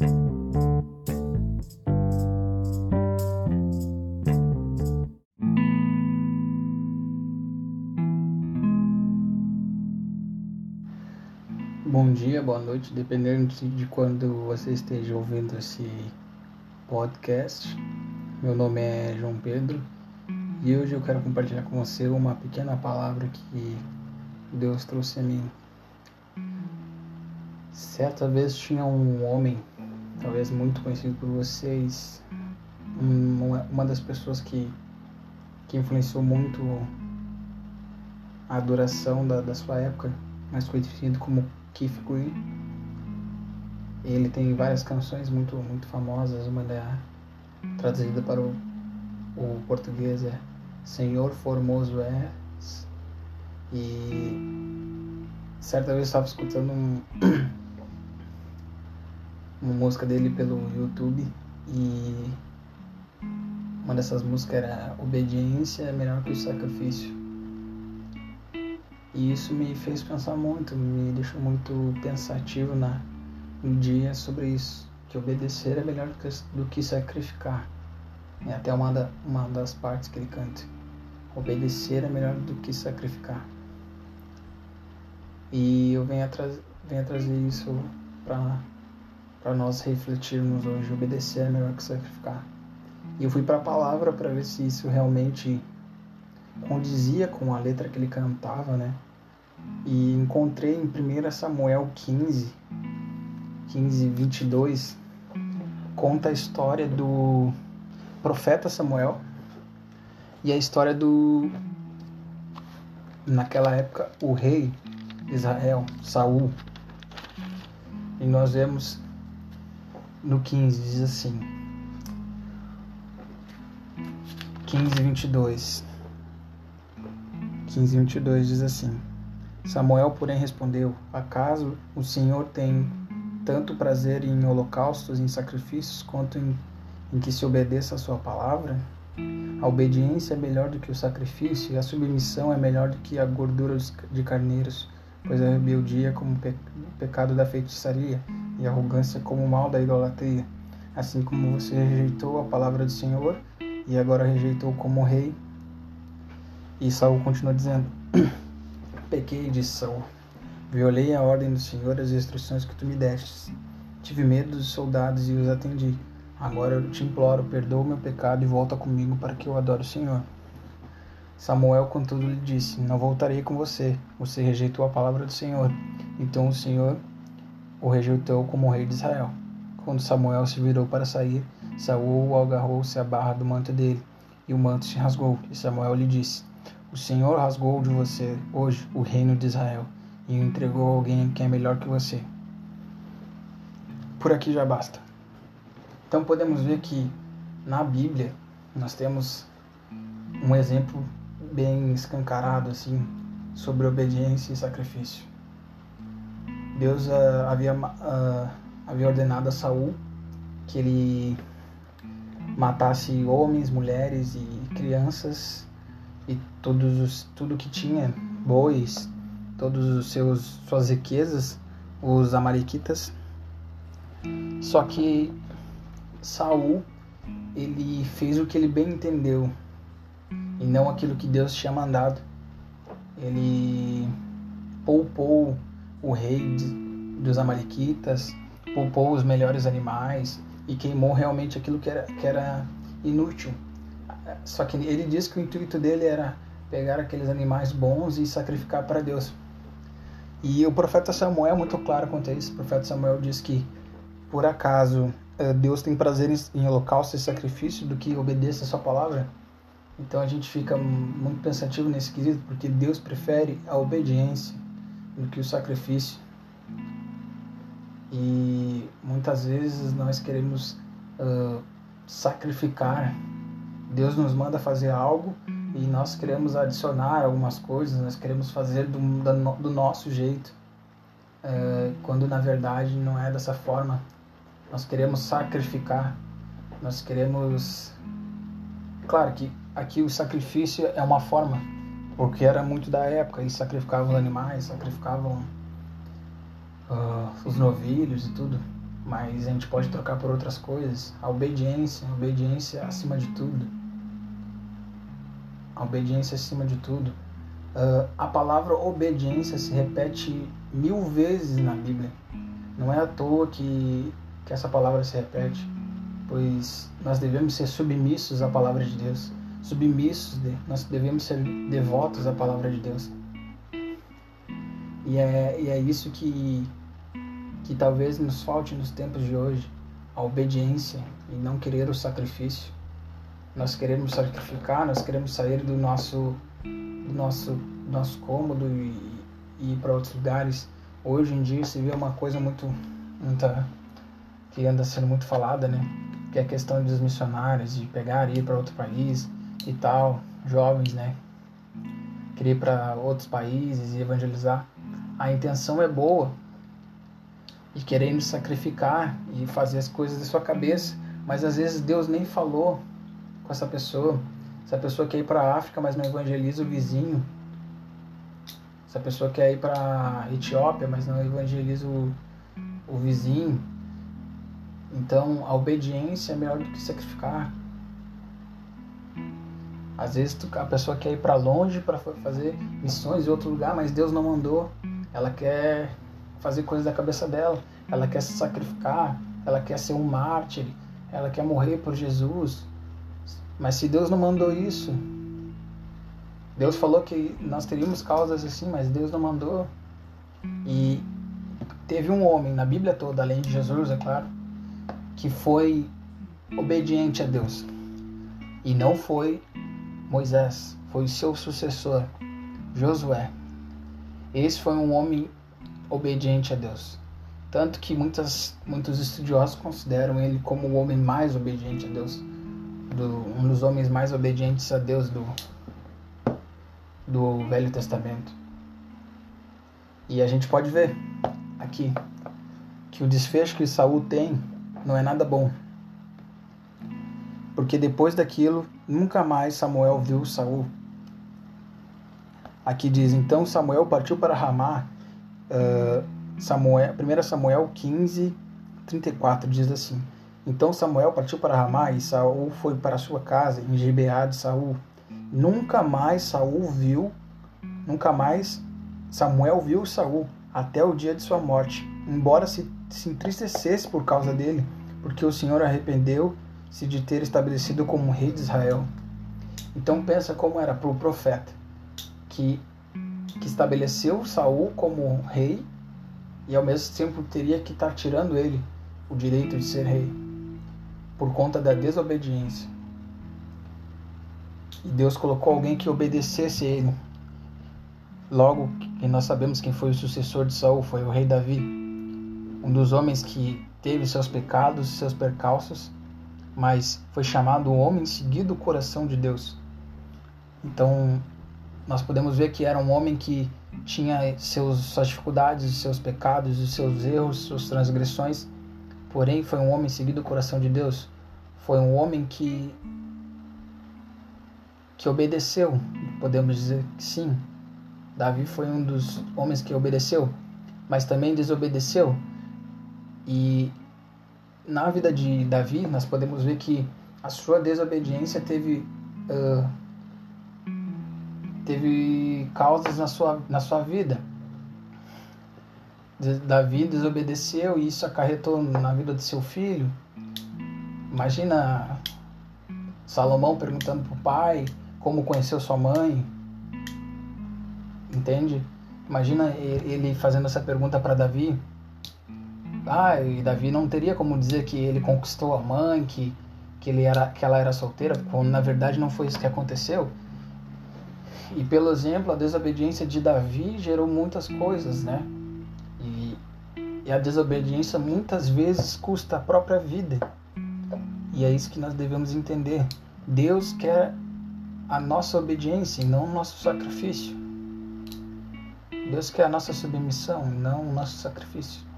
Bom dia, boa noite, dependendo de quando você esteja ouvindo esse podcast. Meu nome é João Pedro e hoje eu quero compartilhar com você uma pequena palavra que Deus trouxe a mim. Certa vez tinha um homem, talvez muito conhecido por vocês, uma das pessoas que, que influenciou muito a adoração da, da sua época, mais conhecido como Keith Green. Ele tem várias canções muito muito famosas, uma é traduzida para o, o português é Senhor Formoso és. E certa vez eu estava escutando um, uma música dele pelo YouTube e uma dessas músicas era Obediência é melhor que o sacrifício. E isso me fez pensar muito, me deixou muito pensativo na, no dia sobre isso, que obedecer é melhor do que, do que sacrificar. É até uma, da, uma das partes que ele canta. Obedecer é melhor do que sacrificar. E eu venho a, tra venho a trazer isso para nós refletirmos hoje. Obedecer é melhor que sacrificar. E eu fui para a palavra para ver se isso realmente condizia com a letra que ele cantava, né? E encontrei em 1 Samuel 15, 15, 22, conta a história do profeta Samuel e a história do naquela época o rei Israel, Saul. E nós vemos no 15 diz assim: 15, 22. 15, 22 diz assim: Samuel, porém, respondeu: Acaso o Senhor tem tanto prazer em holocaustos em sacrifícios quanto em, em que se obedeça a sua palavra? A obediência é melhor do que o sacrifício, e a submissão é melhor do que a gordura de carneiros, pois a rebeldia é como o pecado da feitiçaria, e arrogância como o mal da idolatria. Assim como você rejeitou a palavra do Senhor, e agora rejeitou como rei. E Saul continua dizendo: Pequei, disse Saul. Violei a ordem do Senhor e as instruções que tu me destes. Tive medo dos soldados e os atendi. Agora eu te imploro, perdoa o meu pecado e volta comigo para que eu adore o Senhor. Samuel, contudo, lhe disse: Não voltarei com você. Você rejeitou a palavra do Senhor. Então o Senhor o rejeitou como rei de Israel. Quando Samuel se virou para sair, Saul agarrou-se à barra do manto dele, e o manto se rasgou. E Samuel lhe disse: O Senhor rasgou de você hoje o reino de Israel e o entregou a alguém que é melhor que você. Por aqui já basta. Então podemos ver que na Bíblia nós temos um exemplo bem escancarado assim sobre obediência e sacrifício. Deus uh, havia, uh, havia ordenado a Saul que ele matasse homens, mulheres e crianças e todos os, tudo que tinha, bois, todos os seus suas riquezas, os amalequitas. Só que Saul, ele fez o que ele bem entendeu e não aquilo que Deus tinha mandado. Ele poupou o rei de, dos amalequitas, poupou os melhores animais e queimou realmente aquilo que era, que era inútil. Só que ele diz que o intuito dele era pegar aqueles animais bons e sacrificar para Deus. E o profeta Samuel é muito claro quanto a isso. O profeta Samuel diz que, por acaso, eh, Deus tem prazer em holocausto e sacrifício do que obedeça a sua palavra. Então a gente fica muito pensativo nesse quesito, porque Deus prefere a obediência do que o sacrifício. E muitas vezes nós queremos uh, sacrificar. Deus nos manda fazer algo e nós queremos adicionar algumas coisas, nós queremos fazer do, do nosso jeito, uh, quando na verdade não é dessa forma. Nós queremos sacrificar, nós queremos. Claro que aqui o sacrifício é uma forma, porque era muito da época, eles sacrificavam animais, sacrificavam uh, os novilhos e tudo. mas a gente pode trocar por outras coisas. A obediência, a obediência acima de tudo. A obediência acima de tudo. Uh, a palavra obediência se repete mil vezes na Bíblia. Não é à toa que, que essa palavra se repete, pois nós devemos ser submissos à palavra de Deus. Submissos, nós devemos ser devotos à palavra de Deus. E é, e é isso que, que talvez nos falte nos tempos de hoje, a obediência e não querer o sacrifício. Nós queremos sacrificar, nós queremos sair do nosso, do nosso, nosso cômodo e, e ir para outros lugares. Hoje em dia se vê uma coisa muito, muita, que anda sendo muito falada, né? Que é a questão dos missionários, de pegar e ir para outro país e tal, jovens, né? Querer ir para outros países e evangelizar. A intenção é boa, e querendo sacrificar e fazer as coisas da sua cabeça, mas às vezes Deus nem falou com essa pessoa. Essa pessoa quer ir para a África, mas não evangeliza o vizinho. Essa pessoa quer ir para Etiópia, mas não evangeliza o, o vizinho. Então, a obediência é melhor do que sacrificar. Às vezes a pessoa quer ir para longe para fazer missões em outro lugar, mas Deus não mandou. Ela quer fazer coisas da cabeça dela. Ela quer se sacrificar, ela quer ser um mártir, ela quer morrer por Jesus. Mas se Deus não mandou isso, Deus falou que nós teríamos causas assim, mas Deus não mandou. E teve um homem na Bíblia toda, além de Jesus, é claro, que foi obediente a Deus. E não foi Moisés, foi seu sucessor, Josué. Esse foi um homem obediente a Deus. Tanto que muitas, muitos estudiosos consideram ele como o homem mais obediente a Deus, do, um dos homens mais obedientes a Deus do, do Velho Testamento. E a gente pode ver aqui que o desfecho que Saul tem não é nada bom. Porque depois daquilo, nunca mais Samuel viu Saul. Aqui diz: Então Samuel partiu para Ramá Uh, Samuel, 1 Samuel 15, 34 diz assim: Então Samuel partiu para Ramá e Saul foi para sua casa em Gibeá de Saul. Nunca mais Saul viu, nunca mais Samuel viu Saul até o dia de sua morte, embora se, se entristecesse por causa dele, porque o Senhor arrependeu-se de ter estabelecido como rei de Israel. Então pensa como era para o profeta que que estabeleceu Saul como rei e ao mesmo tempo teria que estar tirando ele o direito de ser rei por conta da desobediência. E Deus colocou alguém que obedecesse ele. Logo que nós sabemos quem foi o sucessor de Saul, foi o rei Davi, um dos homens que teve seus pecados, seus percalços, mas foi chamado o homem seguido o coração de Deus. Então, nós podemos ver que era um homem que tinha seus, suas dificuldades, seus pecados, seus erros, suas transgressões, porém foi um homem seguido o coração de Deus. Foi um homem que que obedeceu, podemos dizer que sim. Davi foi um dos homens que obedeceu, mas também desobedeceu. E na vida de Davi, nós podemos ver que a sua desobediência teve uh, teve causas na sua, na sua vida. Davi desobedeceu e isso acarretou na vida do seu filho. Imagina Salomão perguntando para o pai como conheceu sua mãe. Entende? Imagina ele fazendo essa pergunta para Davi. Ah, e Davi não teria como dizer que ele conquistou a mãe, que, que, ele era, que ela era solteira, quando na verdade não foi isso que aconteceu. E pelo exemplo, a desobediência de Davi gerou muitas coisas, né? E, e a desobediência muitas vezes custa a própria vida. E é isso que nós devemos entender. Deus quer a nossa obediência e não o nosso sacrifício. Deus quer a nossa submissão, não o nosso sacrifício.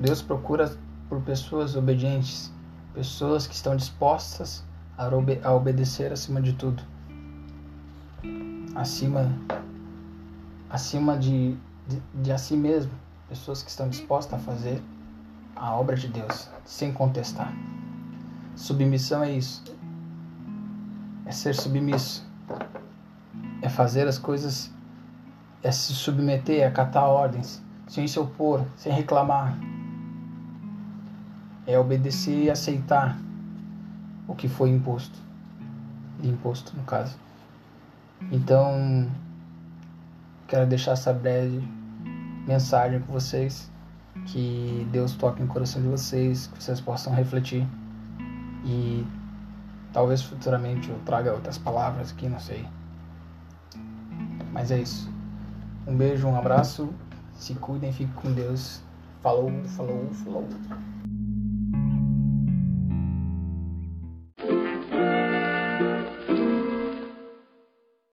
Deus procura por pessoas obedientes, pessoas que estão dispostas a, obe a obedecer acima de tudo acima acima de, de, de a si mesmo, pessoas que estão dispostas a fazer a obra de Deus, sem contestar. Submissão é isso. É ser submisso. É fazer as coisas, é se submeter, é acatar ordens, sem se opor, sem reclamar. É obedecer e aceitar o que foi imposto. Imposto, no caso. Então, quero deixar essa breve mensagem com vocês. Que Deus toque no coração de vocês, que vocês possam refletir. E talvez futuramente eu traga outras palavras aqui, não sei. Mas é isso. Um beijo, um abraço. Se cuidem, fiquem com Deus. Falou, falou, falou.